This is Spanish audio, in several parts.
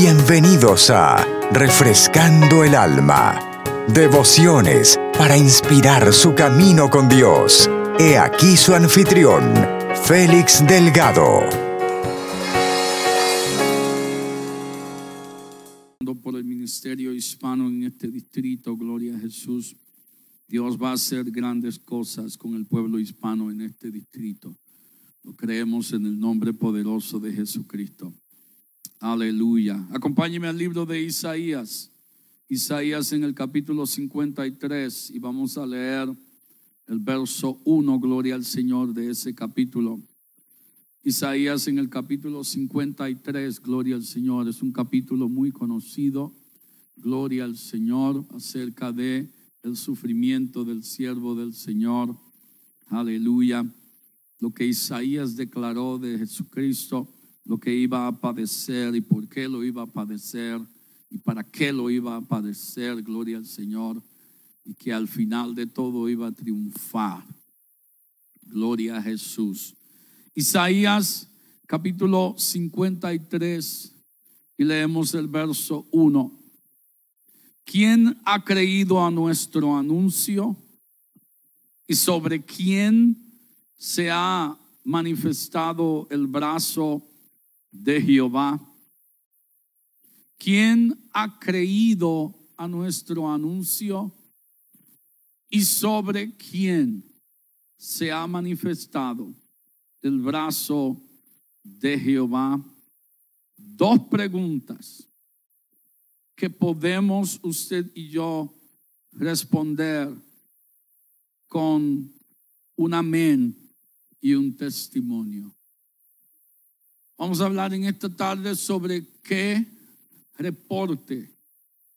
Bienvenidos a Refrescando el Alma. Devociones para inspirar su camino con Dios. He aquí su anfitrión, Félix Delgado. Por el ministerio hispano en este distrito, gloria a Jesús. Dios va a hacer grandes cosas con el pueblo hispano en este distrito. Lo creemos en el nombre poderoso de Jesucristo. Aleluya. Acompáñeme al libro de Isaías. Isaías en el capítulo 53 y vamos a leer el verso 1, gloria al Señor de ese capítulo. Isaías en el capítulo 53, gloria al Señor, es un capítulo muy conocido, gloria al Señor, acerca de el sufrimiento del siervo del Señor. Aleluya. Lo que Isaías declaró de Jesucristo lo que iba a padecer y por qué lo iba a padecer y para qué lo iba a padecer, gloria al Señor, y que al final de todo iba a triunfar. Gloria a Jesús. Isaías capítulo 53 y leemos el verso 1. ¿Quién ha creído a nuestro anuncio? ¿Y sobre quién se ha manifestado el brazo de Jehová. ¿Quién ha creído a nuestro anuncio? ¿Y sobre quién se ha manifestado el brazo de Jehová? Dos preguntas que podemos usted y yo responder con un amén y un testimonio. Vamos a hablar en esta tarde sobre qué reporte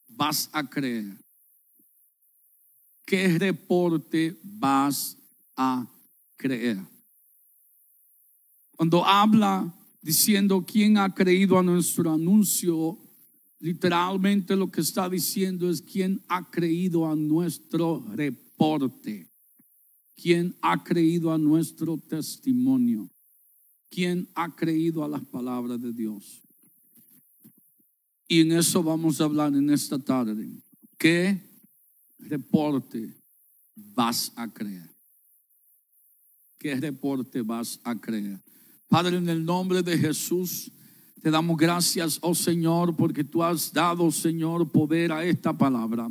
vas a creer. ¿Qué reporte vas a creer? Cuando habla diciendo quién ha creído a nuestro anuncio, literalmente lo que está diciendo es quién ha creído a nuestro reporte, quién ha creído a nuestro testimonio. ¿Quién ha creído a las palabras de Dios? Y en eso vamos a hablar en esta tarde. ¿Qué reporte vas a creer? ¿Qué reporte vas a creer? Padre, en el nombre de Jesús, te damos gracias, oh Señor, porque tú has dado, Señor, poder a esta palabra.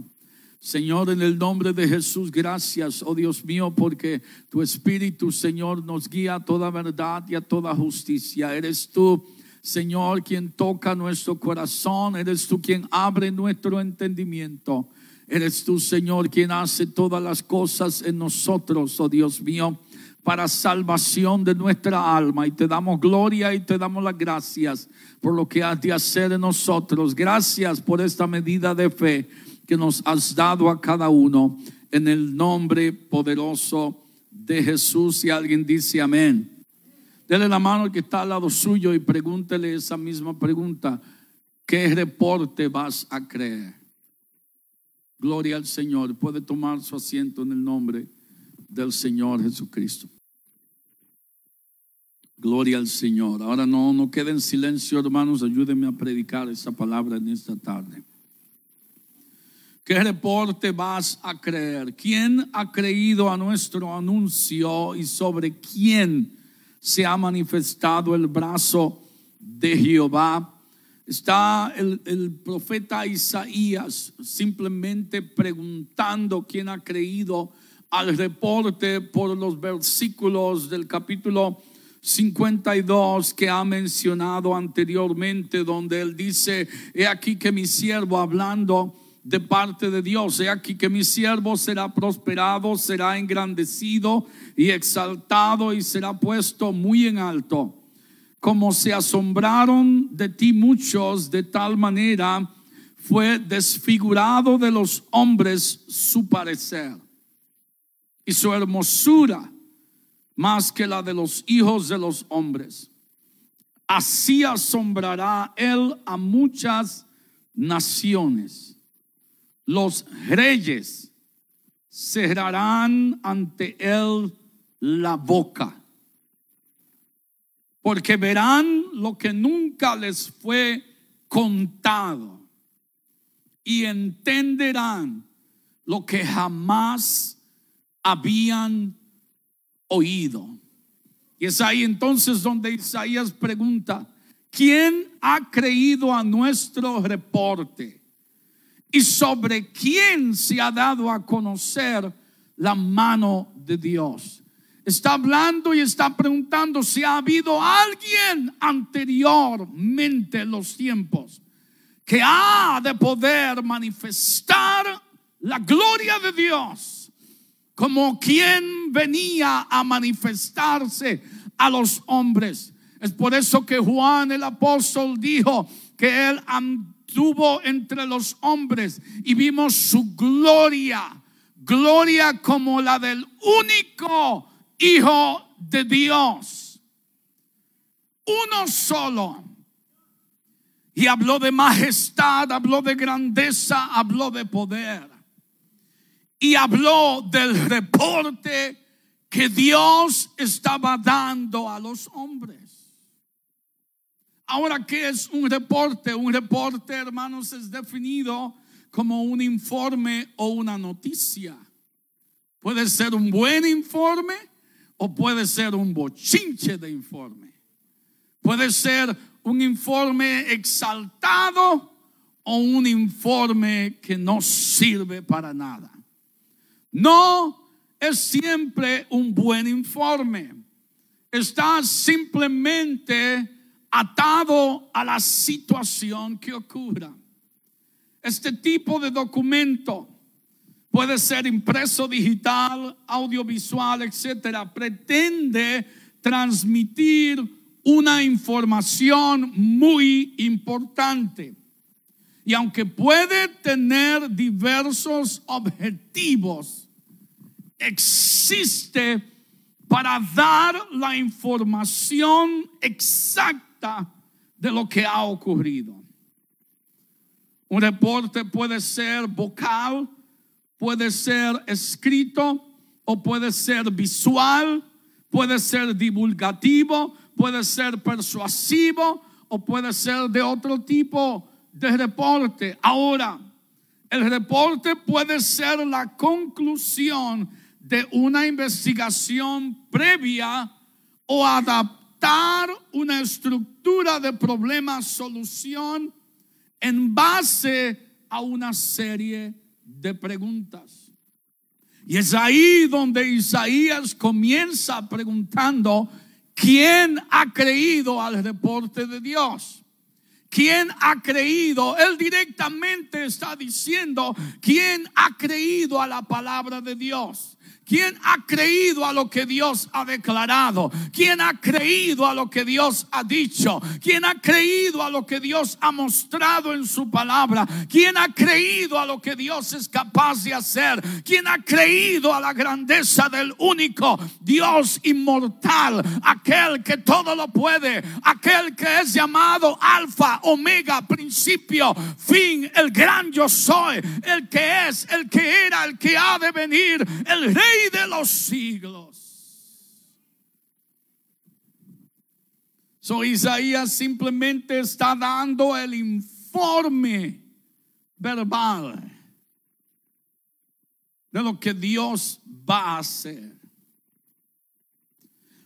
Señor, en el nombre de Jesús, gracias, oh Dios mío, porque tu Espíritu, Señor, nos guía a toda verdad y a toda justicia. Eres tú, Señor, quien toca nuestro corazón. Eres tú quien abre nuestro entendimiento. Eres tú, Señor, quien hace todas las cosas en nosotros, oh Dios mío, para salvación de nuestra alma. Y te damos gloria y te damos las gracias por lo que has de hacer en nosotros. Gracias por esta medida de fe que nos has dado a cada uno en el nombre poderoso de Jesús. Y alguien dice amén. Dele la mano al que está al lado suyo y pregúntele esa misma pregunta. ¿Qué reporte vas a creer? Gloria al Señor. Puede tomar su asiento en el nombre del Señor Jesucristo. Gloria al Señor. Ahora no, no queden en silencio, hermanos. Ayúdenme a predicar esa palabra en esta tarde. ¿Qué reporte vas a creer? ¿Quién ha creído a nuestro anuncio y sobre quién se ha manifestado el brazo de Jehová? Está el, profeta Isaías simplemente preguntando quién ha creído al reporte por los versículos del capítulo 52 que ha mencionado anteriormente, donde él dice, he aquí que mi siervo hablando de parte de Dios. He aquí que mi siervo será prosperado, será engrandecido y exaltado y será puesto muy en alto. Como se asombraron de ti muchos, de tal manera fue desfigurado de los hombres su parecer y su hermosura más que la de los hijos de los hombres. Así asombrará él a muchas naciones los reyes cerrarán ante él la boca, porque verán lo que nunca les fue contado y entenderán lo que jamás habían oído. Y es ahí entonces donde Isaías pregunta, ¿quién ha creído a nuestro reporte? ¿Y sobre quién se ha dado a conocer la mano de Dios? Está hablando y está preguntando si ha habido alguien anteriormente en los tiempos que ha de poder manifestar la gloria de Dios como quien venía a manifestarse a los hombres. Es por eso que Juan el apóstol dijo que él anduvo entre los hombres y vimos su gloria, gloria como la del único Hijo de Dios. Uno solo. Y habló de majestad, habló de grandeza, habló de poder y habló del reporte que Dios estaba dando a los hombres. Ahora, ¿qué es un reporte? Un reporte, hermanos, es definido como un informe o una noticia. Puede ser un buen informe o puede ser un bochinche de informe. Puede ser un informe exaltado o un informe que no sirve para nada. No es siempre un buen informe. Está simplemente atado a la situación que ocurra. Este tipo de documento puede ser impreso digital, audiovisual, etcétera. Pretende transmitir una información muy importante. Y aunque puede tener diversos objetivos, existe para dar la información exacta de lo que ha ocurrido. Un reporte puede ser vocal, puede ser escrito o puede ser visual, puede ser divulgativo, puede ser persuasivo o puede ser de otro tipo de reporte. Ahora, el reporte puede ser la conclusión de una investigación previa o una estructura de problema-solución en base a una serie de preguntas. Y es ahí donde Isaías comienza preguntando, ¿quién ha creído al reporte de Dios? ¿Quién ha creído? Él directamente está diciendo, ¿quién ha creído a la palabra de Dios? ¿Quién ha creído a lo que Dios ha declarado? ¿Quién ha creído a lo que Dios ha dicho? ¿Quién ha creído a lo que Dios ha mostrado en su palabra? ¿Quién ha creído a lo que Dios es capaz de hacer? ¿Quién ha creído a la grandeza del único Dios inmortal? Aquel que todo lo puede, aquel que es llamado alfa, omega, principio, fin, el gran yo soy, el que es, el que era, el que ha de venir, el rey de los siglos. So Isaías simplemente está dando el informe verbal de lo que Dios va a hacer.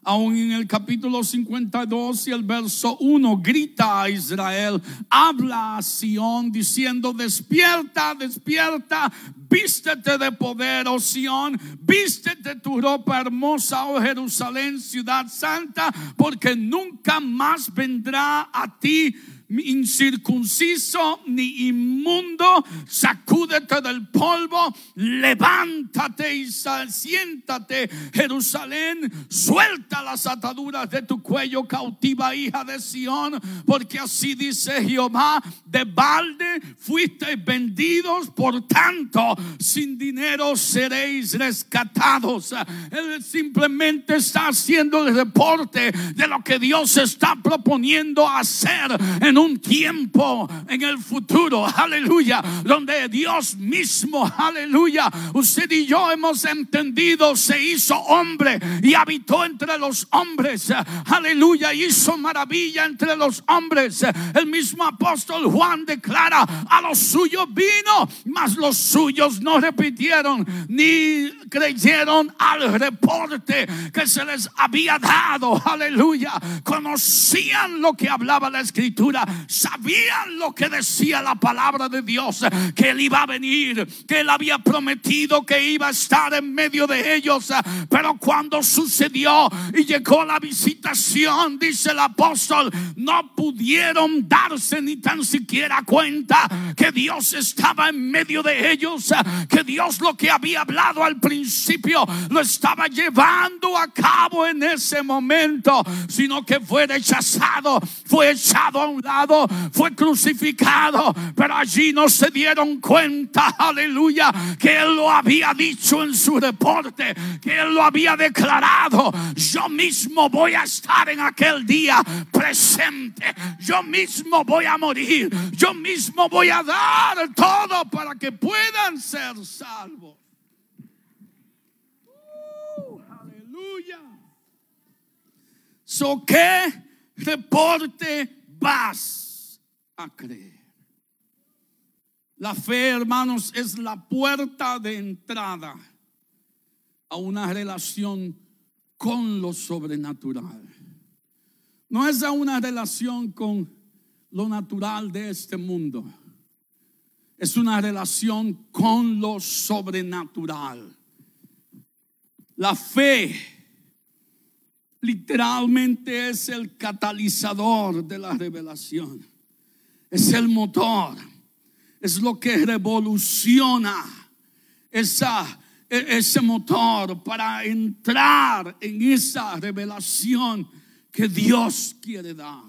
Aún en el capítulo 52 y el verso 1 grita a Israel, habla a Sión diciendo, despierta, despierta, vístete de poder, oh Sión, vístete tu ropa hermosa, oh Jerusalén, ciudad santa, porque nunca más vendrá a ti incircunciso ni inmundo, sacúdete del polvo, levántate y siéntate, Jerusalén, suelta las ataduras de tu cuello, cautiva hija de Sión, porque así dice Jehová, de balde fuisteis vendidos, por tanto, sin dinero seréis rescatados. Él simplemente está haciendo el reporte de lo que Dios está proponiendo hacer en un tiempo en el futuro, aleluya, donde Dios mismo, aleluya, usted y yo hemos entendido, se hizo hombre y habitó entre los hombres, aleluya, hizo maravilla entre los hombres. El mismo apóstol Juan declara, a los suyos vino, mas los suyos no repitieron ni creyeron al reporte que se les había dado, aleluya, conocían lo que hablaba la escritura, sabían lo que decía la palabra de Dios, que él iba a venir, que él había prometido que iba a estar en medio de ellos, pero cuando sucedió y llegó la visitación, dice el apóstol, no pudieron darse ni tan siquiera cuenta que Dios estaba en medio de ellos, que Dios lo que había hablado al principio lo estaba llevando a cabo en ese momento, sino que fue rechazado, fue echado a un lado, fue crucificado, pero allí no se dieron cuenta, aleluya, que Él lo había dicho en su reporte, que Él lo había declarado. Yo mismo voy a estar en aquel día presente, yo mismo voy a morir, yo mismo voy a dar todo para que puedan ser salvos. Uh, aleluya. So, ¿qué reporte vas a creer? La fe, hermanos, es la puerta de entrada a una relación con lo sobrenatural. No es a una relación con lo natural de este mundo. Es una relación con lo sobrenatural. La fe literalmente es el catalizador de la revelación. Es el motor. Es lo que revoluciona esa, e, ese motor para entrar en esa revelación que Dios quiere dar.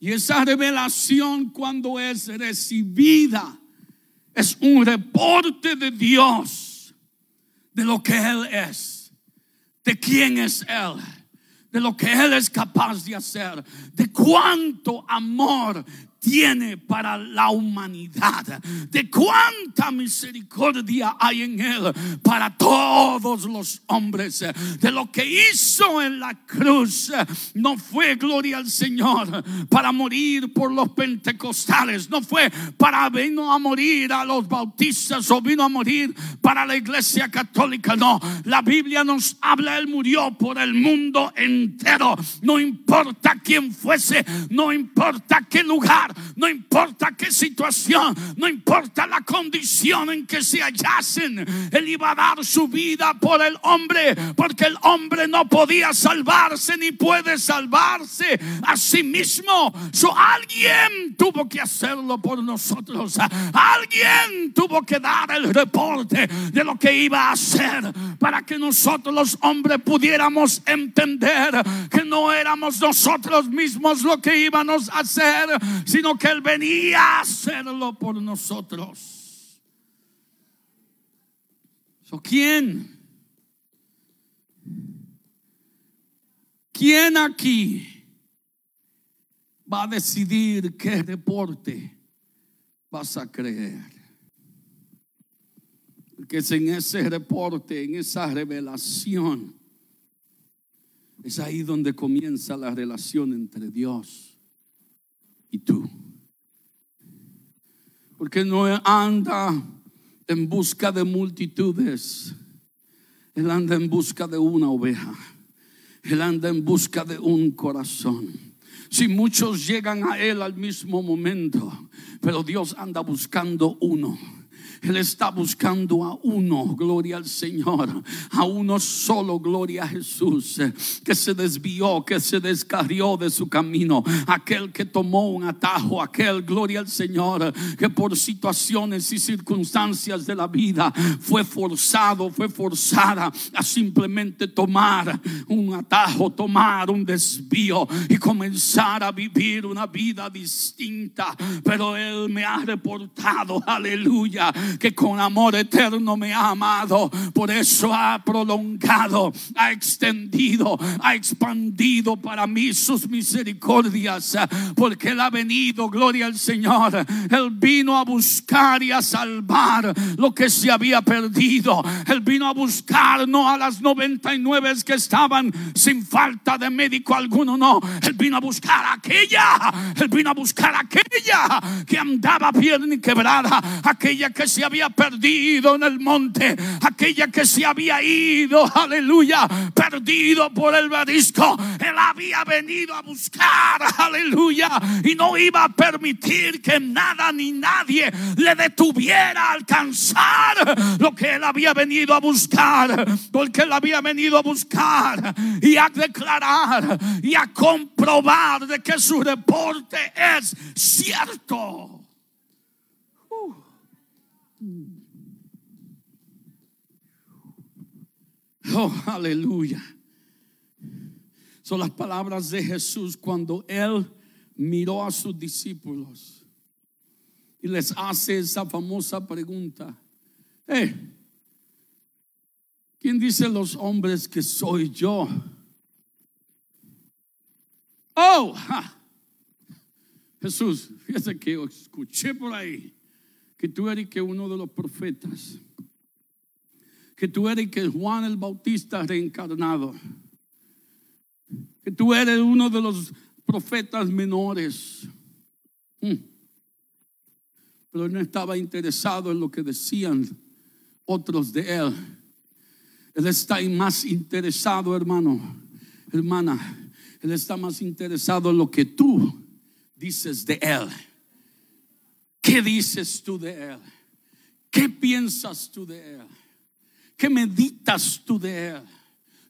Y esa revelación cuando es recibida es un reporte de Dios de lo que Él es, de quién es Él, de lo que Él es capaz de hacer, de cuánto amor tiene para la humanidad, de cuánta misericordia hay en Él para todos los hombres, de lo que hizo en la cruz. No fue gloria al Señor para morir por los pentecostales, no fue para vino a morir a los bautistas o vino a morir para la iglesia católica, no. La Biblia nos habla, Él murió por el mundo entero, no importa quién fuese, no importa qué lugar no importa qué situación, no importa la condición en que se hallasen, Él iba a dar su vida por el hombre, porque el hombre no podía salvarse ni puede salvarse a sí mismo. Alguien tuvo que hacerlo por nosotros. Alguien tuvo que dar el reporte de lo que iba a hacer para que nosotros los hombres pudiéramos entender que no éramos nosotros mismos lo que íbamos a hacer, sino que Él venía a hacerlo por nosotros. ¿Quién? ¿Quién aquí va a decidir qué deporte vas a creer? Porque es en ese reporte, en esa revelación, es ahí donde comienza la relación entre Dios y tú. Porque no anda en busca de multitudes. Él anda en busca de una oveja. Él anda en busca de un corazón. Si muchos llegan a Él al mismo momento, pero Dios anda buscando uno él está buscando a uno, gloria al Señor, a uno solo, gloria a Jesús, que se desvió, que se descarrió de su camino, aquel que tomó un atajo, aquel, gloria al Señor, que por situaciones y circunstancias de la vida fue forzado, fue forzada a simplemente tomar un atajo, tomar un desvío y comenzar a vivir una vida distinta. Pero Él me ha reportado, aleluya, que con amor eterno me ha amado. Por eso ha prolongado, ha extendido, ha expandido para mí sus misericordias. Porque Él ha venido, gloria al Señor. Él vino a buscar y a salvar lo que se había perdido. Él vino a buscar no a las 99 que estaban sin falta de médico alguno, no. Él vino a buscar a aquella. Él vino a buscar a aquella que andaba pierna quebrada. Aquella que se había perdido en el monte. Aquella que se había ido, aleluya, perdido por el marisco. Él había venido a buscar, aleluya. Y no iba a permitir que nada ni nadie le detuviera a alcanzar lo que él había venido a buscar. Porque él había venido a buscar y a declarar y a comprobar de que su reporte es cierto. Uh. Oh, aleluya. Son las palabras de Jesús cuando Él miró a sus discípulos y les hace esa famosa pregunta. Eh, ¿Quién dice los hombres que soy yo? Oh, Jesús, fíjese que escuché por ahí que tú eres que uno de los profetas, que tú eres que Juan el Bautista reencarnado, que tú eres uno de los profetas menores. Hmm. Pero no estaba interesado en lo que decían otros de él. Él está más interesado, hermano, hermana, él está más interesado en lo que tú dices de Él. ¿Qué dices tú de Él? ¿Qué piensas tú de Él? ¿Qué meditas tú de Él?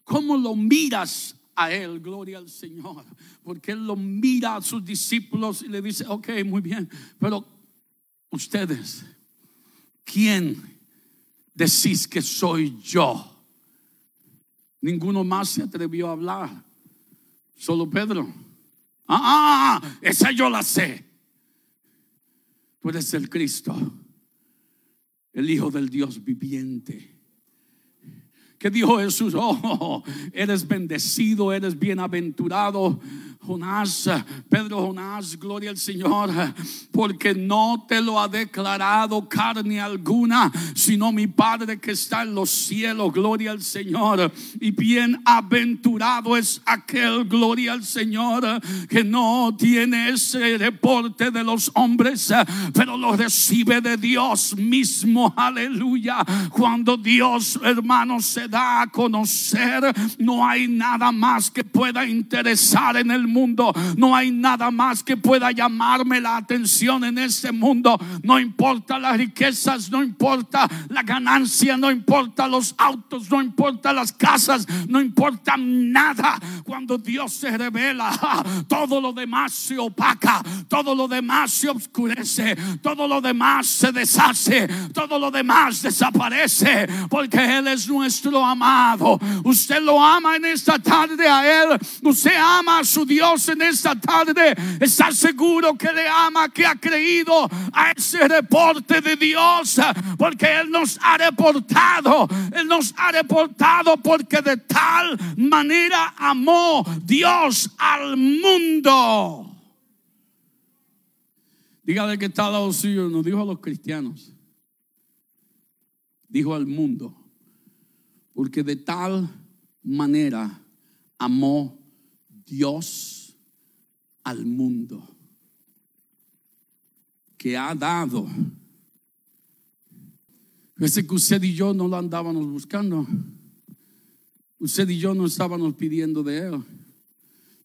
¿Cómo lo miras a Él? Gloria al Señor. Porque Él lo mira a sus discípulos y le dice, ok, muy bien, pero ustedes, ¿quién decís que soy yo? Ninguno más se atrevió a hablar. Solo Pedro. Ah, ah, ah, esa yo la sé. Tú eres el Cristo, el Hijo del Dios viviente. ¿Qué dijo Jesús? Oh, eres bendecido, eres bienaventurado Jonás, Pedro Jonás, gloria al Señor, porque no te lo ha declarado carne alguna, sino mi Padre que está en los cielos, gloria al Señor. Y bienaventurado es aquel, gloria al Señor, que no tiene ese reporte de los hombres, pero lo recibe de Dios mismo, aleluya. Cuando Dios, hermano, se da a conocer, no hay nada más que pueda interesar en el mundo. No hay nada más que pueda llamarme la atención en este mundo. No importa las riquezas, no importa la ganancia, no importa los autos, no importa las casas, no importa nada. Cuando Dios se revela, todo lo demás se opaca, todo lo demás se oscurece, todo lo demás se deshace, todo lo demás desaparece, porque Él es nuestro amado. Usted lo ama en esta tarde a Él, usted ama a su Dios en esta tarde está seguro que le ama, que ha creído a ese reporte de Dios, porque Él nos ha reportado, Él nos ha reportado porque de tal manera amó Dios al mundo. Dígale que está al lado suyo, nos dijo a los cristianos, dijo al mundo, porque de tal manera amó Dios al mundo que ha dado. Ese que usted y yo no lo andábamos buscando. Usted y yo no estábamos pidiendo de Él.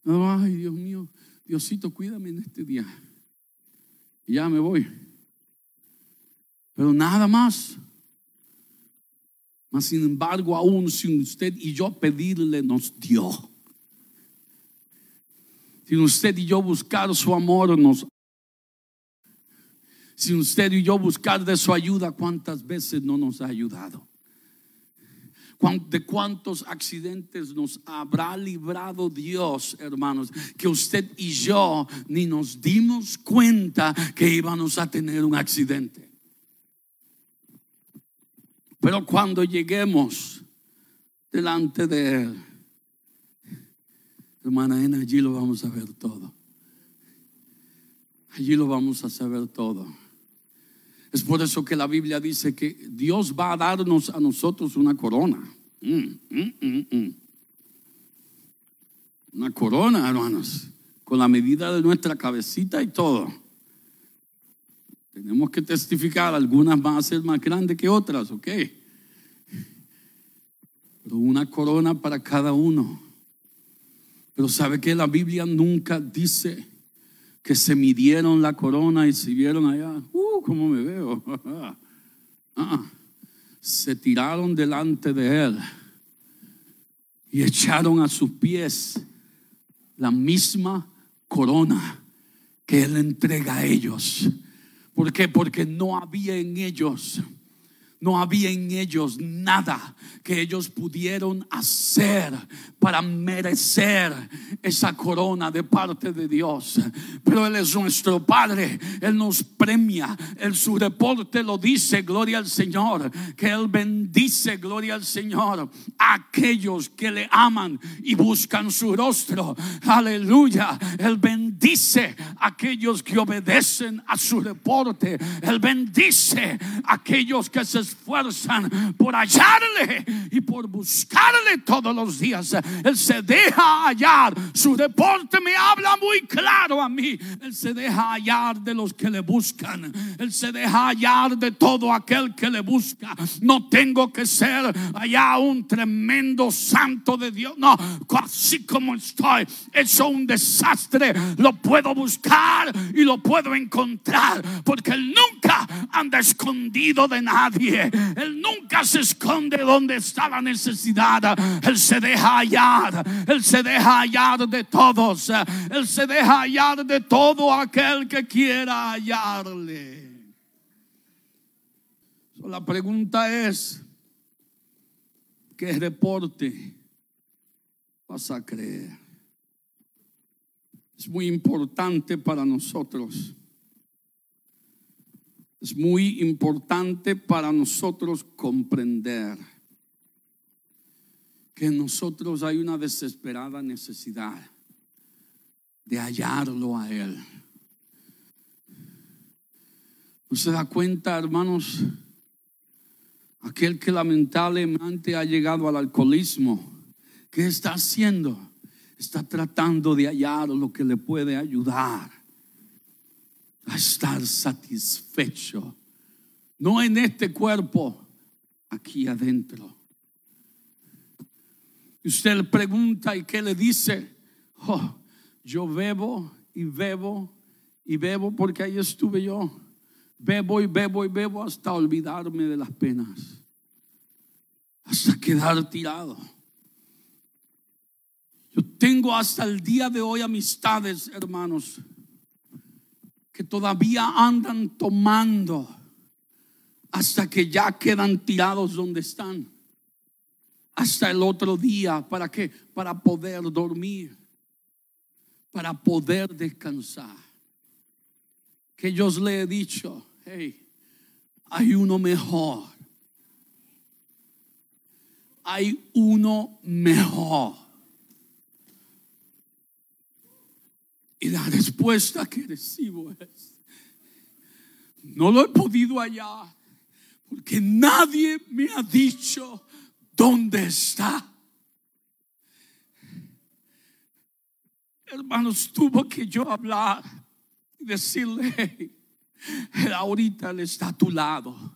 Ay, Dios mío, Diosito, cuídame en este día. Y ya me voy. Pero nada más. Mas sin embargo, aún sin usted y yo pedirle, nos dio. Sin usted y yo buscar su amor, nos sin usted y yo buscar de su ayuda, ¿cuántas veces no nos ha ayudado? ¿De cuántos accidentes nos habrá librado Dios, hermanos? Que usted y yo ni nos dimos cuenta que íbamos a tener un accidente. Pero cuando lleguemos delante de Él, hermana Ena, allí lo vamos a ver todo. Allí lo vamos a saber todo. Es por eso que la Biblia dice que Dios va a darnos a nosotros una corona. Mm, mm, mm, una corona, hermanos, con la medida de nuestra cabecita y todo. Tenemos que testificar, algunas van a ser más grandes que otras, ¿ok? Pero una corona para cada uno. Pero sabe que la Biblia nunca dice que se midieron la corona y se vieron allá. Uh, ¿cómo me veo? Ah, se tiraron delante de él y echaron a sus pies la misma corona que él entrega a ellos. ¿Por qué? Porque no había en ellos no había en ellos nada que ellos pudieron hacer para merecer esa corona de parte de Dios. Pero Él es nuestro Padre, Él nos premia, en su reporte lo dice, gloria al Señor, que Él bendice, gloria al Señor, a aquellos que le aman y buscan su rostro. Aleluya, Él bendice a aquellos que obedecen a su reporte, Él bendice a aquellos que se esfuerzan por hallarle y por buscarle todos los días. Él se deja hallar. Su deporte me habla muy claro a mí. Él se deja hallar de los que le buscan. Él se deja hallar de todo aquel que le busca. No tengo que ser allá un tremendo santo de Dios. No, así como estoy, hecho un desastre, lo puedo buscar y lo puedo encontrar. Porque Él nunca anda escondido de nadie. Él nunca se esconde donde está la necesidad. Él se deja hallar. Él se deja hallar de todos. Él se deja hallar de todo aquel que quiera hallarle. La pregunta es, ¿qué reporte vas a creer? Es muy importante para nosotros es muy importante para nosotros comprender que en nosotros hay una desesperada necesidad de hallarlo a Él. ¿No se da cuenta, hermanos? Aquel que lamentablemente ha llegado al alcoholismo, ¿qué está haciendo? Está tratando de hallar lo que le puede ayudar a estar satisfecho. No en este cuerpo, aquí adentro. Y usted le pregunta y qué le dice, oh, yo bebo y bebo y bebo porque ahí estuve yo. Bebo y bebo y bebo hasta olvidarme de las penas. Hasta quedar tirado. Yo tengo hasta el día de hoy amistades, hermanos, que todavía andan tomando hasta que ya quedan tirados donde están. Hasta el otro día, ¿para qué? Para poder dormir, para poder descansar. Que yo le he dicho, hey, hay uno mejor. Hay uno mejor. Y la respuesta que recibo es, no lo he podido hallar porque nadie me ha dicho dónde está. Hermanos, tuvo que yo hablar y decirle, ahorita él está a tu lado.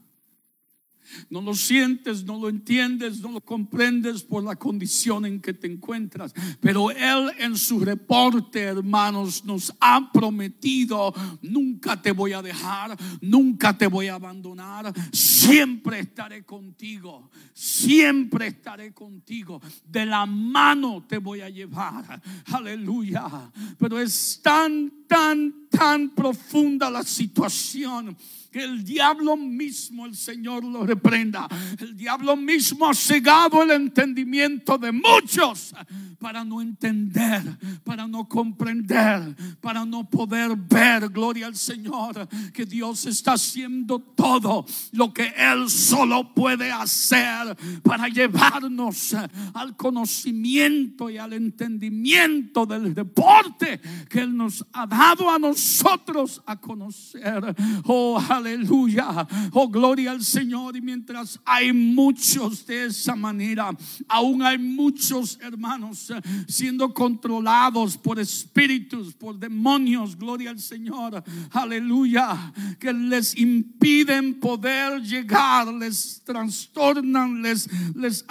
No lo sientes, no lo entiendes, no lo comprendes por la condición en que te encuentras. Pero Él en su reporte, hermanos, nos ha prometido, nunca te voy a dejar, nunca te voy a abandonar, siempre estaré contigo, siempre estaré contigo. De la mano te voy a llevar. Aleluya. Pero es tan tan, tan profunda la situación que el diablo mismo, el Señor lo reprenda. El diablo mismo ha cegado el entendimiento de muchos para no entender, para no comprender, para no poder ver, gloria al Señor, que Dios está haciendo todo lo que Él solo puede hacer para llevarnos al conocimiento y al entendimiento del deporte que Él nos ha dado a nosotros a conocer. Oh, aleluya. Oh, gloria al Señor. Mientras hay muchos de esa manera, aún hay muchos hermanos eh, siendo controlados por espíritus, por demonios. Gloria al Señor. Aleluya. Que les impiden poder llegar, les trastornan, les, les,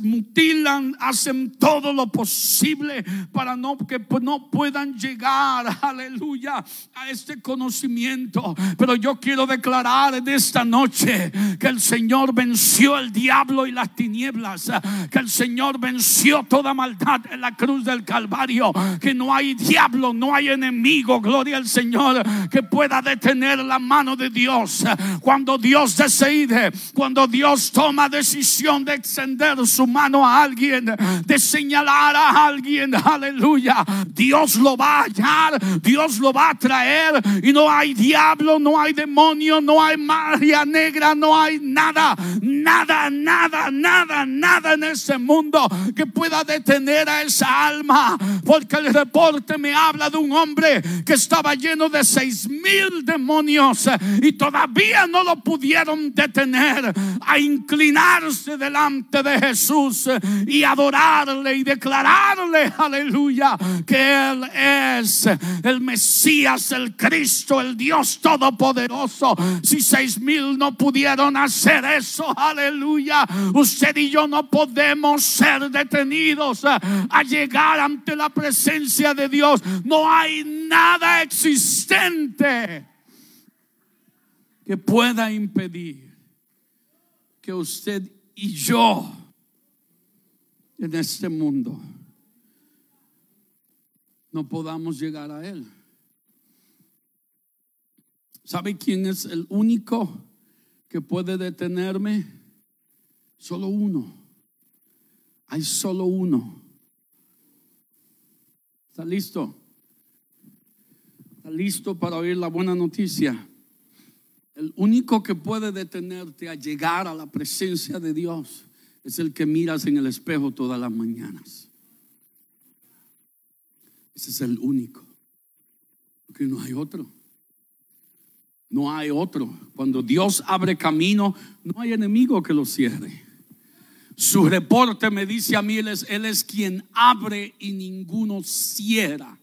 mutilan, hacen todo lo posible para no, que no puedan llegar. Aleluya. A este conocimiento pero yo quiero declarar en esta noche que el Señor venció el diablo y las tinieblas, que el Señor venció toda maldad en la cruz del Calvario, que no hay diablo, no hay enemigo, gloria al Señor, que pueda detener la mano de Dios. Cuando Dios decide, cuando Dios toma decisión de extender su mano a alguien, de señalar a alguien, aleluya, Dios lo va a hallar, Dios lo va a traer y no hay diablo no hay demonio, no hay magia no hay nada, nada, nada, nada, nada en ese mundo que pueda detener a esa alma. Porque el reporte me habla de un hombre que estaba lleno de seis mil demonios y todavía no lo pudieron detener a inclinarse delante de Jesús y adorarle y declararle, aleluya, que Él es el Mesías, el Cristo, el Dios todopoderoso. Si seis mil no pudieron hacer eso, aleluya. Usted y yo no podemos ser detenidos a llegar ante la presencia de Dios. No hay nada existente que pueda impedir que usted y yo en este mundo no podamos llegar a Él. ¿Sabe quién es el único que puede detenerme? Solo uno. Hay solo uno. ¿Está listo? ¿Está listo para oír la buena noticia? El único que puede detenerte a llegar a la presencia de Dios es el que miras en el espejo todas las mañanas. Ese es el único. Porque no hay otro. No hay otro. Cuando Dios abre camino, no hay enemigo que lo cierre. Su reporte me dice a mí, él es, él es quien abre y ninguno cierra.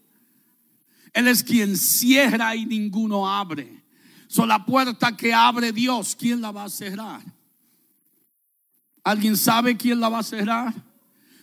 Él es quien cierra y ninguno abre. So, la puerta que abre Dios, ¿quién la va a cerrar? ¿Alguien sabe quién la va a cerrar?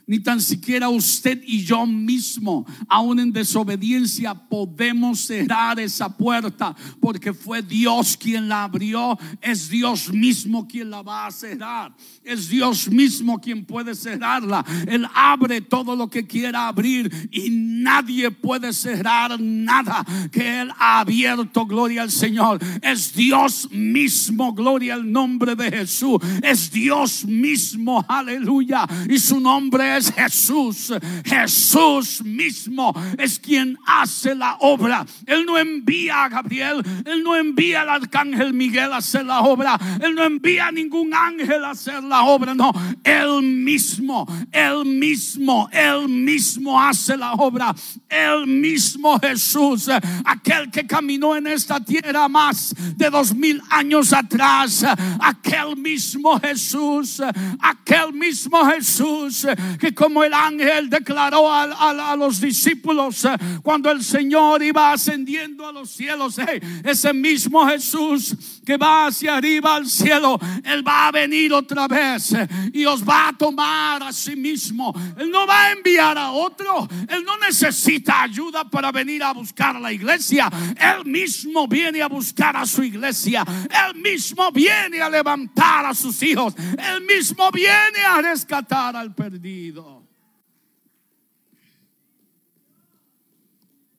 Ni tan siquiera usted y yo mismo, aún en desobediencia, podemos cerrar esa puerta porque fue Dios quien la abrió, es Dios mismo quien la va a cerrar, es Dios mismo quien puede cerrarla. Él abre todo lo que quiera abrir y nadie puede cerrar nada que Él ha abierto, gloria al Señor. Es Dios mismo, gloria al nombre de Jesús, es Dios mismo, aleluya, y su nombre es es Jesús. Jesús mismo es quien hace la obra. Él no envía a Gabriel, Él no envía al arcángel Miguel a hacer la obra, Él no envía a ningún ángel a hacer la obra, no, Él mismo, Él mismo, Él mismo hace la obra. Él mismo Jesús, aquel que caminó en esta tierra más de dos mil años atrás, aquel mismo Jesús, aquel mismo Jesús como el ángel declaró a, los discípulos eh, cuando el Señor iba ascendiendo a los cielos, ese mismo Jesús que va hacia arriba al cielo, Él va a venir otra vez y os va a tomar a sí mismo. Él no va a enviar a otro, Él no necesita ayuda para venir a buscar a la iglesia, Él mismo viene a buscar a su iglesia, Él mismo viene a levantar a sus hijos, Él mismo viene a rescatar al perdido.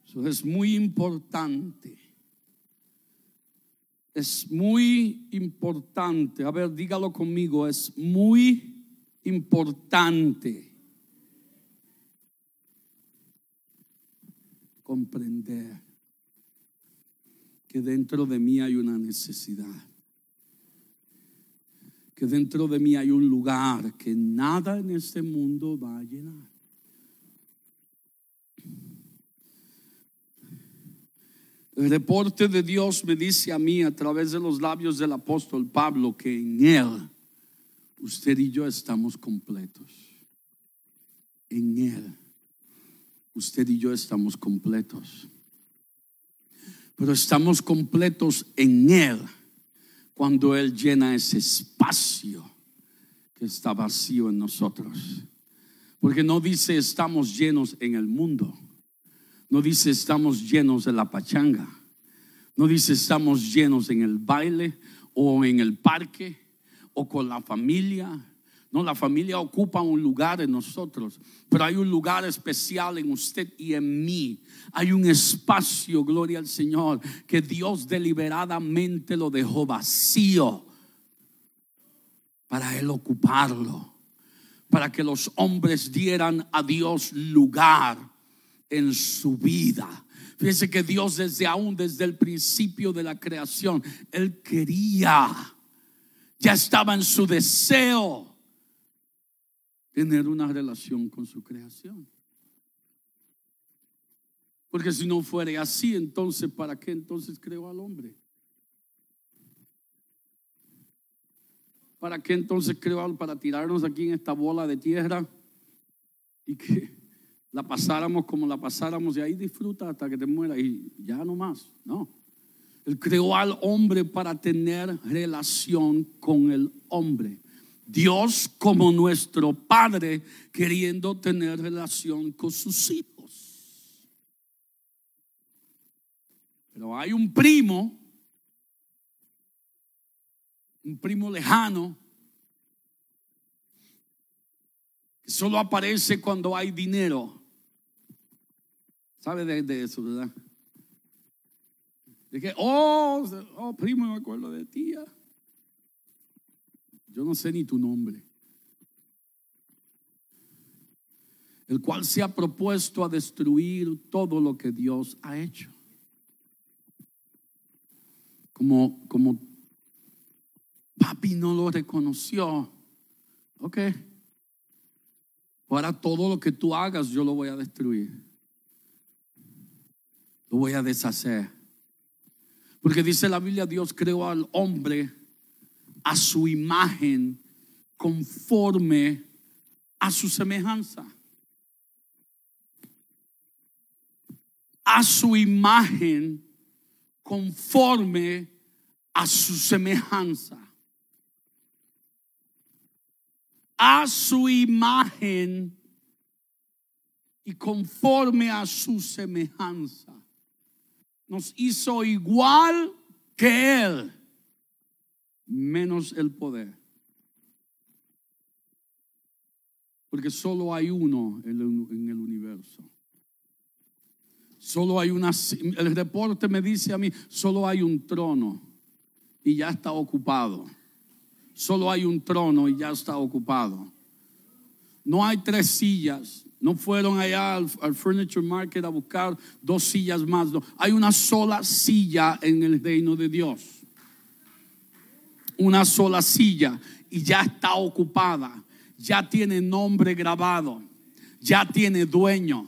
Eso es muy importante. Es muy importante. A ver, dígalo conmigo. Es muy importante comprender que dentro de mí hay una necesidad. Que dentro de mí hay un lugar que nada en este mundo va a llenar. El reporte de Dios me dice a mí a través de los labios del apóstol Pablo que en Él usted y yo estamos completos. En Él usted y yo estamos completos. Pero estamos completos en Él cuando Él llena ese espacio que está vacío en nosotros. Porque no dice estamos llenos en el mundo no dice estamos llenos de la pachanga. No dice estamos llenos en el baile o en el parque o con la familia. No, la familia ocupa un lugar en nosotros, pero hay un lugar especial en usted y en mí. Hay un espacio, gloria al Señor, que Dios deliberadamente lo dejó vacío para Él ocuparlo, para que los hombres dieran a Dios lugar en su vida. Fíjense que Dios desde aún, desde el principio de la creación, Él quería, ya estaba en su deseo tener una relación con su creación. Porque si no fuera así, entonces, ¿para qué entonces creó al hombre? ¿Para qué entonces creó al para tirarnos aquí en esta bola de tierra y que la pasáramos como la pasáramos y ahí disfruta hasta que te muera y ya no más. No. Él creó al hombre para tener relación con el hombre. Dios como nuestro Padre queriendo tener relación con sus hijos. Pero hay un primo, un primo lejano, que solo aparece cuando hay dinero. ¿Sabe de, eso, verdad? De que, oh, oh, primo, me acuerdo de tía. Yo no sé ni tu nombre. El cual se ha propuesto a destruir todo lo que Dios ha hecho. Como, como papi no lo reconoció. Ok. Ahora todo lo que tú hagas yo lo voy a destruir lo voy a deshacer. Porque dice la Biblia, Dios creó al hombre a su imagen conforme a su semejanza. A su imagen conforme a su semejanza. A su imagen y conforme a su semejanza nos hizo igual que Él, menos el poder. Porque solo hay uno en el universo. Solo hay una, el reporte me dice a mí, solo hay un trono y ya está ocupado. Solo hay un trono y ya está ocupado. No hay tres sillas, no fueron allá al, furniture market a buscar dos sillas más. Hay una sola silla en el reino de Dios. Una sola silla y ya está ocupada. Ya tiene nombre grabado. Ya tiene dueño.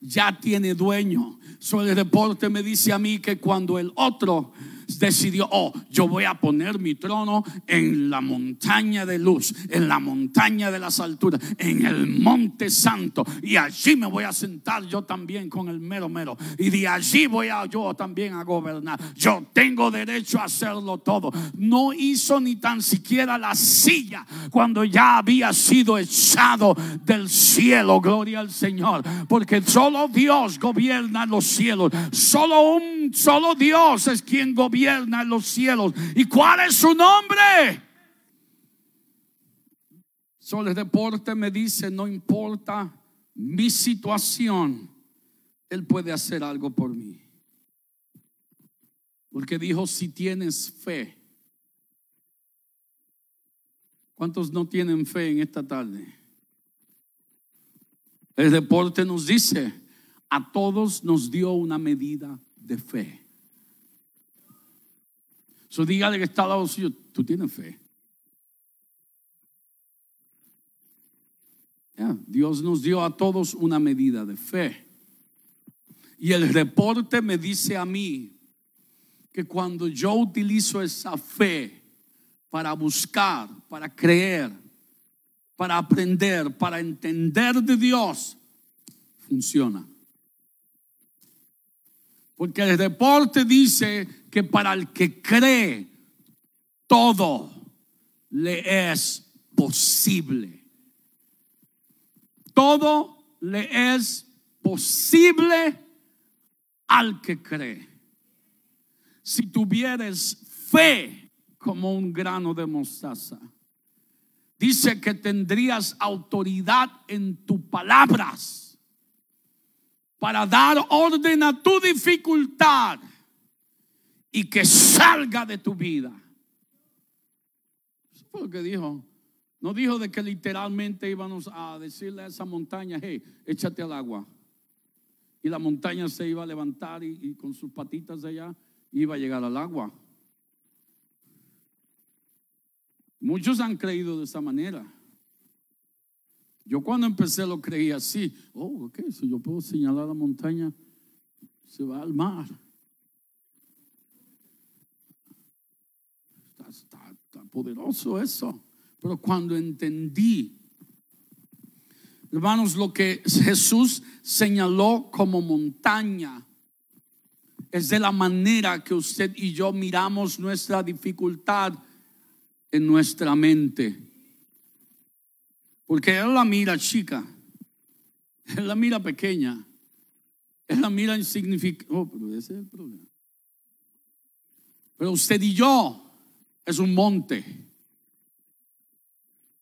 Ya tiene dueño. So el reporte me dice a mí que cuando el otro decidió, oh, yo voy a poner mi trono en la montaña de luz, en la montaña de las alturas, en el monte santo. Y allí me voy a sentar yo también con el mero mero. Y de allí voy a yo también a gobernar. Yo tengo derecho a hacerlo todo. No hizo ni tan siquiera la silla cuando ya había sido echado del cielo. Gloria al Señor. Porque solo Dios gobierna los cielos. Solo un, solo Dios es quien gobierna en los cielos. ¿Y cuál es su nombre? Solo el reporte me dice, no importa mi situación, Él puede hacer algo por mí. Porque dijo, si tienes fe. ¿Cuántos no tienen fe en esta tarde? El deporte nos dice, a todos nos dio una medida de fe. So dígale que está al lado suyo, tú tienes fe. Dios nos dio a todos una medida de fe. Y el reporte me dice a mí que cuando yo utilizo esa fe para buscar, para creer, para aprender, para entender de Dios, funciona. Porque el reporte dice que para el que cree, todo le es posible. Todo le es posible al que cree. Si tuvieres fe como un grano de mostaza, dice que tendrías autoridad en tus palabras para dar orden a tu dificultad y que salga de tu vida. Eso fue lo que dijo. No dijo de que literalmente íbamos a decirle a esa montaña, hey, échate al agua. Y la montaña se iba a levantar y, y con sus patitas de allá iba a llegar al agua. Muchos han creído de esa manera. Yo cuando empecé lo creía así. Oh, ok, si yo puedo señalar la montaña, se va al mar. Está, poderoso eso. Pero cuando entendí, hermanos, lo que Jesús señaló como montaña, es de la manera que usted y yo miramos nuestra dificultad en nuestra mente. Porque él la mira chica, él la mira pequeña, él la mira insignificante. Oh, el problema. Pero usted y yo es un monte.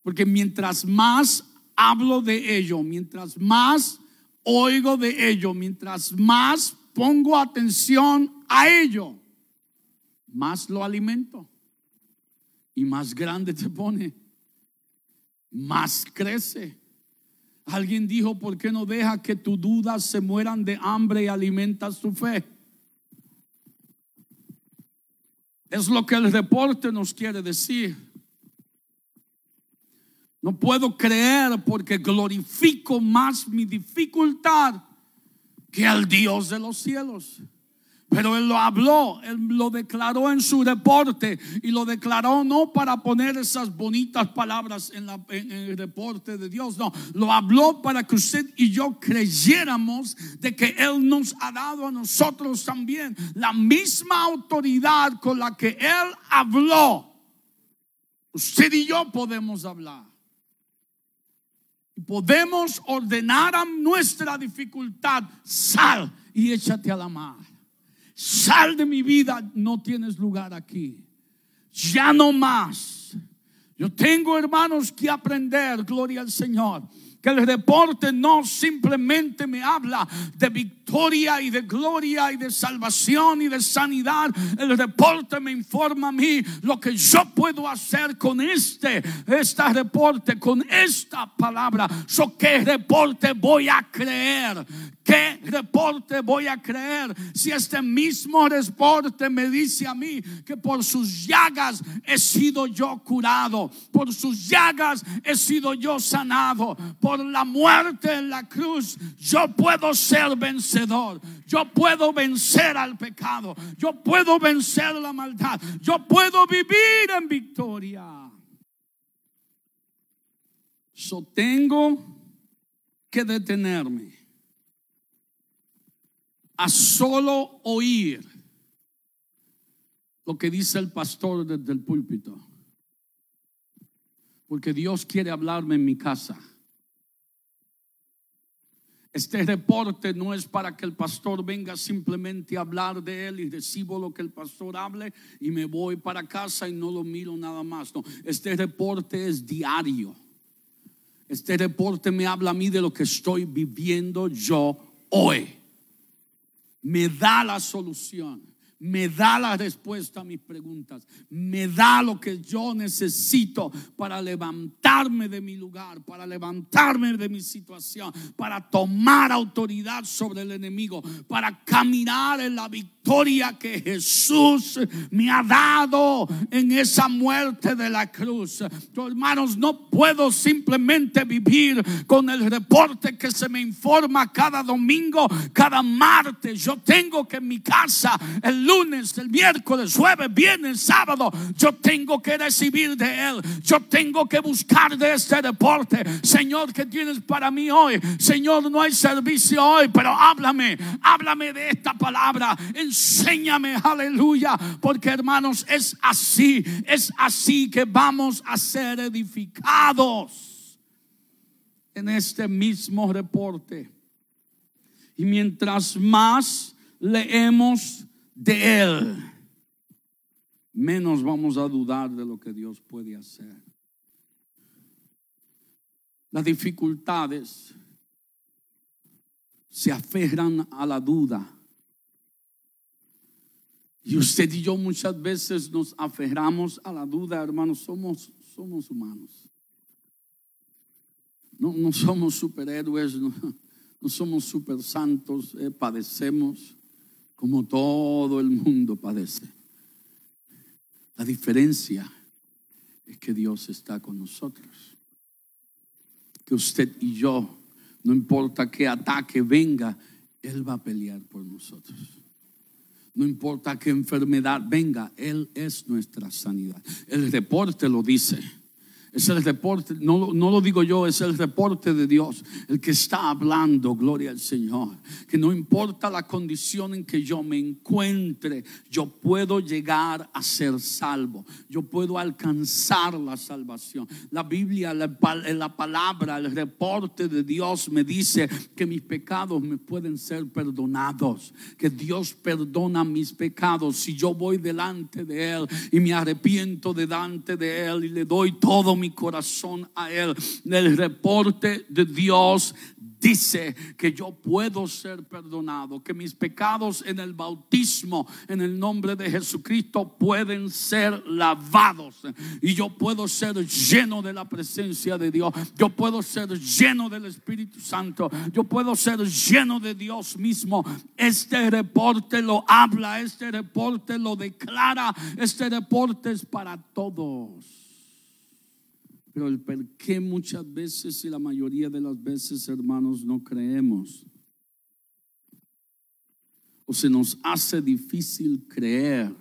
Porque mientras más hablo de ello, mientras más oigo de ello, mientras más pongo atención a ello, más lo alimento y más grande te pone más crece. Alguien dijo, ¿por qué no deja que tus dudas se mueran de hambre y alimentas tu fe? Es lo que el reporte nos quiere decir. No puedo creer porque glorifico más mi dificultad que al Dios de los cielos. Pero él lo habló, él lo declaró en su reporte y lo declaró no para poner esas bonitas palabras en, el reporte de Dios, no, lo habló para que usted y yo creyéramos de que él nos ha dado a nosotros también la misma autoridad con la que él habló. Usted y yo podemos hablar. Podemos ordenar a nuestra dificultad, sal y échate a la mar sal de mi vida, no tienes lugar aquí. Ya no más. Yo tengo hermanos que aprender, gloria al Señor que el reporte no simplemente me habla de victoria y de gloria y de salvación y de sanidad. El reporte me informa a mí lo que yo puedo hacer con este, este reporte, con esta palabra. ¿Qué reporte voy a creer? ¿Qué reporte voy a creer si este mismo reporte me dice a mí que por sus llagas he sido yo curado, por sus llagas he sido yo sanado, por la muerte en la cruz yo puedo ser yo puedo vencer al pecado, yo puedo vencer la maldad, yo puedo vivir en victoria. So tengo que detenerme a solo oír lo que dice el pastor desde el púlpito. Porque Dios quiere hablarme en mi casa. Este reporte no es para que el pastor venga simplemente a hablar de él y recibo lo que el pastor hable y me voy para casa y no lo miro nada más. No, este reporte es diario. Este reporte me habla a mí de lo que estoy viviendo yo hoy. me da la solución me da la respuesta a mis preguntas, me da lo que yo necesito para levantarme de mi lugar, para levantarme de mi situación, para tomar autoridad sobre el enemigo, para caminar en la victoria que Jesús me ha dado en esa muerte de la cruz. hermanos, no puedo simplemente vivir con el reporte que se me informa cada domingo, cada martes. Yo tengo que en mi casa el lunes, el miércoles, jueves, viernes, sábado, yo tengo que recibir de Él. Yo tengo que buscar de este deporte. Señor, ¿qué tienes para mí hoy? Señor, no hay servicio hoy, pero háblame, háblame de esta palabra. Enséñame, aleluya. Porque hermanos, es así, es así que vamos a ser edificados en este mismo reporte. Y mientras más leemos de Él, menos vamos a dudar de lo que Dios puede hacer. Las dificultades se aferran a la duda. Y usted y yo muchas veces nos aferramos a la duda, hermanos, somos, somos humanos. No, no somos superhéroes, no, somos super santos, eh, padecemos como todo el mundo padece. La diferencia es que Dios está con nosotros. Que usted y yo, no importa qué ataque venga, Él va a pelear por nosotros. No importa qué enfermedad venga, Él es nuestra sanidad. El reporte lo dice. Es el reporte, no, no, lo digo yo, es el reporte de Dios, el que está hablando, gloria al Señor. Que no importa la condición en que yo me encuentre, yo puedo llegar a ser salvo, yo puedo alcanzar la salvación. La Biblia, la, la palabra, el reporte de Dios me dice que mis pecados me pueden ser perdonados, que Dios perdona mis pecados si yo voy delante de Él y me arrepiento delante de Él y le doy todo mi corazón a Él. El reporte de Dios dice que yo puedo ser perdonado, que mis pecados en el bautismo, en el nombre de Jesucristo, pueden ser lavados. Y yo puedo ser lleno de la presencia de Dios. Yo puedo ser lleno del Espíritu Santo. Yo puedo ser lleno de Dios mismo. Este reporte lo habla, este reporte lo declara, este reporte es para todos. Pero el por qué muchas veces y la mayoría de las veces, hermanos, no creemos. O se nos hace difícil creer.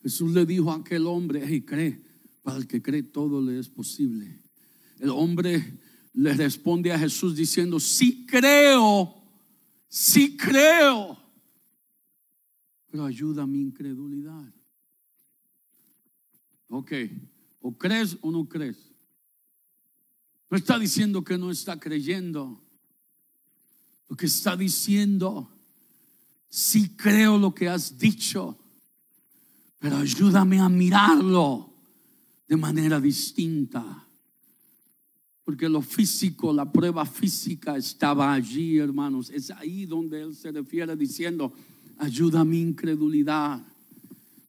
Jesús le dijo a aquel hombre, hey, cree, para el que cree todo le es posible. El hombre le responde a Jesús diciendo, sí creo, sí creo, pero ayuda a mi incredulidad. Ok, o crees o no crees. No está diciendo que no está creyendo. Lo que está diciendo, sí creo lo que has dicho, pero ayúdame a mirarlo de manera distinta. Porque lo físico, la prueba física estaba allí, hermanos. Es ahí donde él se refiere diciendo, ayuda a mi incredulidad.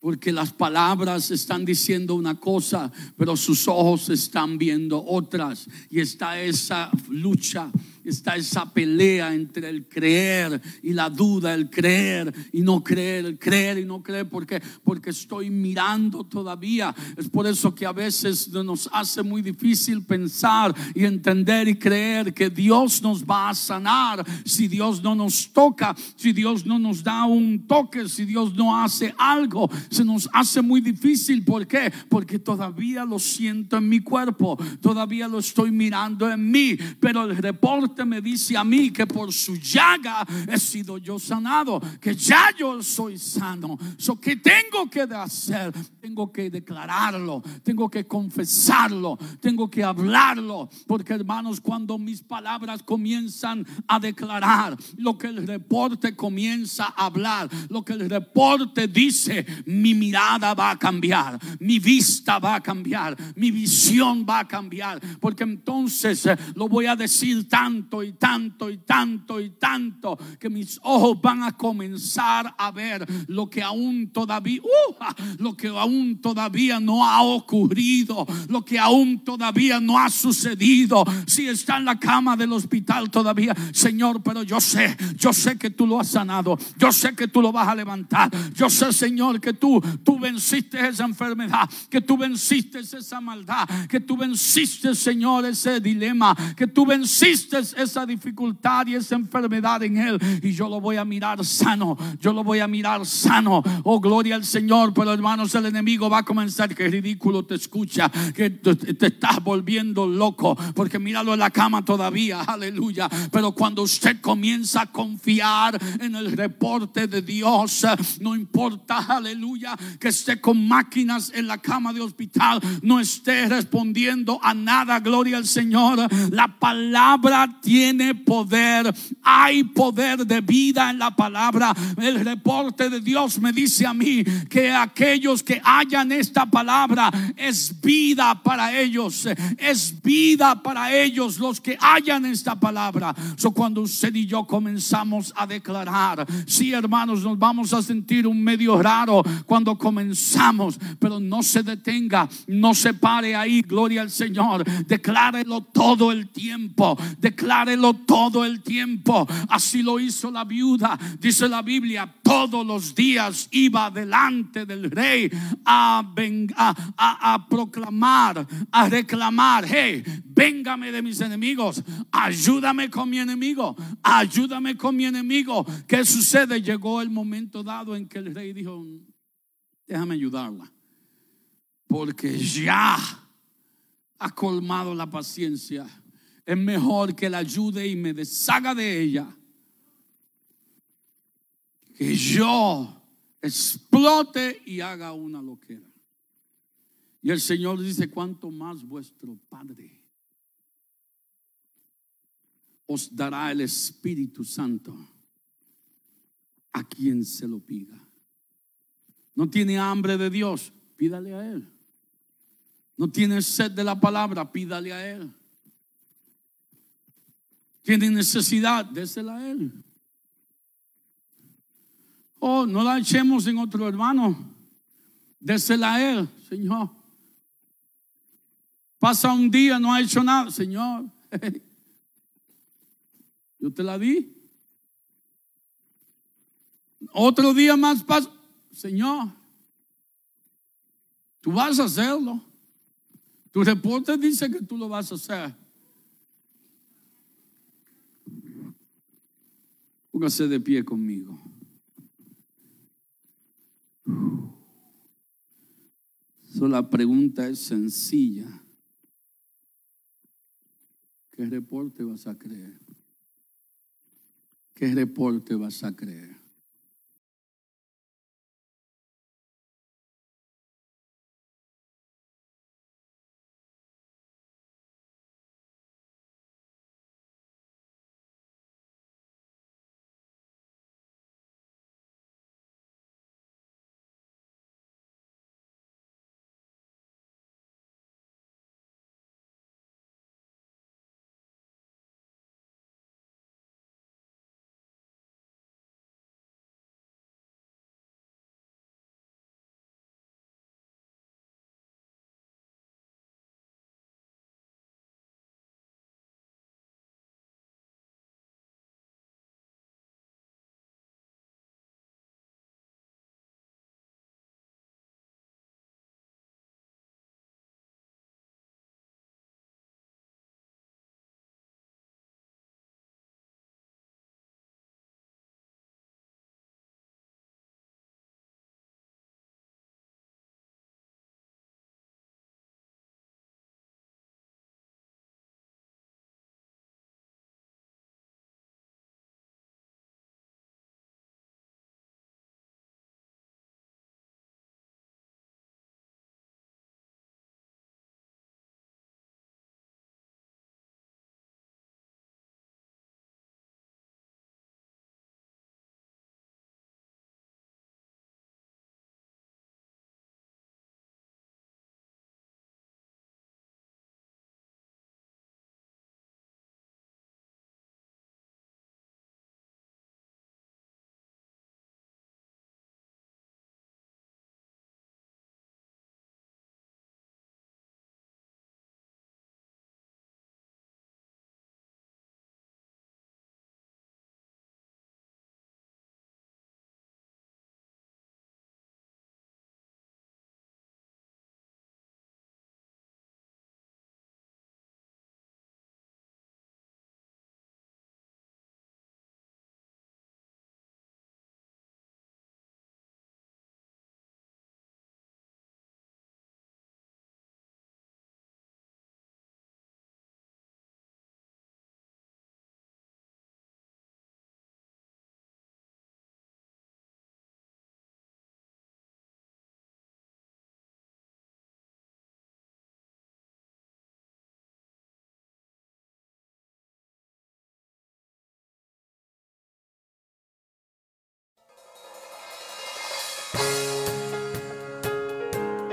Porque las palabras están diciendo una cosa, pero sus ojos están viendo otras. Y está esa lucha está esa pelea entre el creer y la duda, el creer y no creer, el creer y no creer, porque porque estoy mirando todavía. Es por eso que a veces nos hace muy difícil pensar y entender y creer que Dios nos va a sanar si Dios no nos toca, si Dios no nos da un toque, si Dios no hace algo, se nos hace muy difícil. ¿Por qué? Porque todavía lo siento en mi cuerpo, todavía lo estoy mirando en mí, pero el reporte me dice a mí que por su llaga he sido yo sanado, que ya yo soy sano. So, ¿Qué tengo que hacer? Tengo que declararlo, tengo que confesarlo, tengo que hablarlo, porque hermanos, cuando mis palabras comienzan a declarar lo que el reporte comienza a hablar, lo que el reporte dice, mi mirada va a cambiar, mi vista va a cambiar, mi visión va a cambiar, porque entonces eh, lo voy a decir tan y tanto y tanto y tanto que mis ojos van a comenzar a ver lo que aún todavía, uh, lo que aún todavía no ha ocurrido, lo que aún todavía no ha sucedido. Si está en la cama del hospital todavía, Señor, pero yo sé, yo sé que tú lo has sanado, yo sé que tú lo vas a levantar, yo sé, Señor, que tú, tú venciste esa enfermedad, que tú venciste esa maldad, que tú venciste, Señor, ese dilema, que tú venciste esa dificultad y esa enfermedad en él. Y yo lo voy a mirar sano, yo lo voy a mirar sano. Oh, gloria al Señor. Pero hermanos, el enemigo va a comenzar, que ridículo te escucha, que te, estás volviendo loco, porque míralo en la cama todavía, aleluya. Pero cuando usted comienza a confiar en el reporte de Dios, no importa, aleluya, que esté con máquinas en la cama de hospital, no esté respondiendo a nada, gloria al Señor. La palabra tiene poder, hay poder de vida en la palabra. El reporte de Dios me dice a mí que aquellos que hallan esta palabra es vida para ellos, es vida para ellos los que hallan esta palabra. So, cuando usted y yo comenzamos a declarar, sí hermanos, nos vamos a sentir un medio raro cuando comenzamos, pero no se detenga, no se pare ahí, gloria al Señor, declárelo todo el tiempo, todo el tiempo. Así lo hizo la viuda, dice la Biblia, todos los días iba delante del rey a, a, a, proclamar, a reclamar, hey, véngame de mis enemigos, ayúdame con mi enemigo, ayúdame con mi enemigo. ¿Qué sucede? Llegó el momento dado en que el rey dijo, déjame ayudarla, porque ya ha colmado la paciencia. Es mejor que la ayude y me deshaga de ella. Que yo explote y haga una loquera. Y el Señor dice, cuanto más vuestro Padre os dará el Espíritu Santo a quien se lo pida. No tiene hambre de Dios, pídale a Él. No tiene sed de la palabra, pídale a Él. Tiene necesidad, désela a Él. Oh, no la echemos en otro hermano. Désela a Él, Señor. Pasa un día, no ha hecho nada, Señor. Yo te la di. Otro día más pasa, Señor. Tú vas a hacerlo. Tu reporte dice que tú lo vas a hacer. Póngase de pie conmigo. So, la pregunta es sencilla. ¿Qué reporte vas a creer? ¿Qué reporte vas a creer?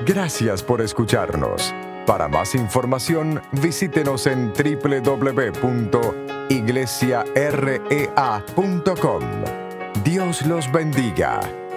Gracias por escucharnos. Para más información, visítenos en www.iglesiarea.com. Dios los bendiga.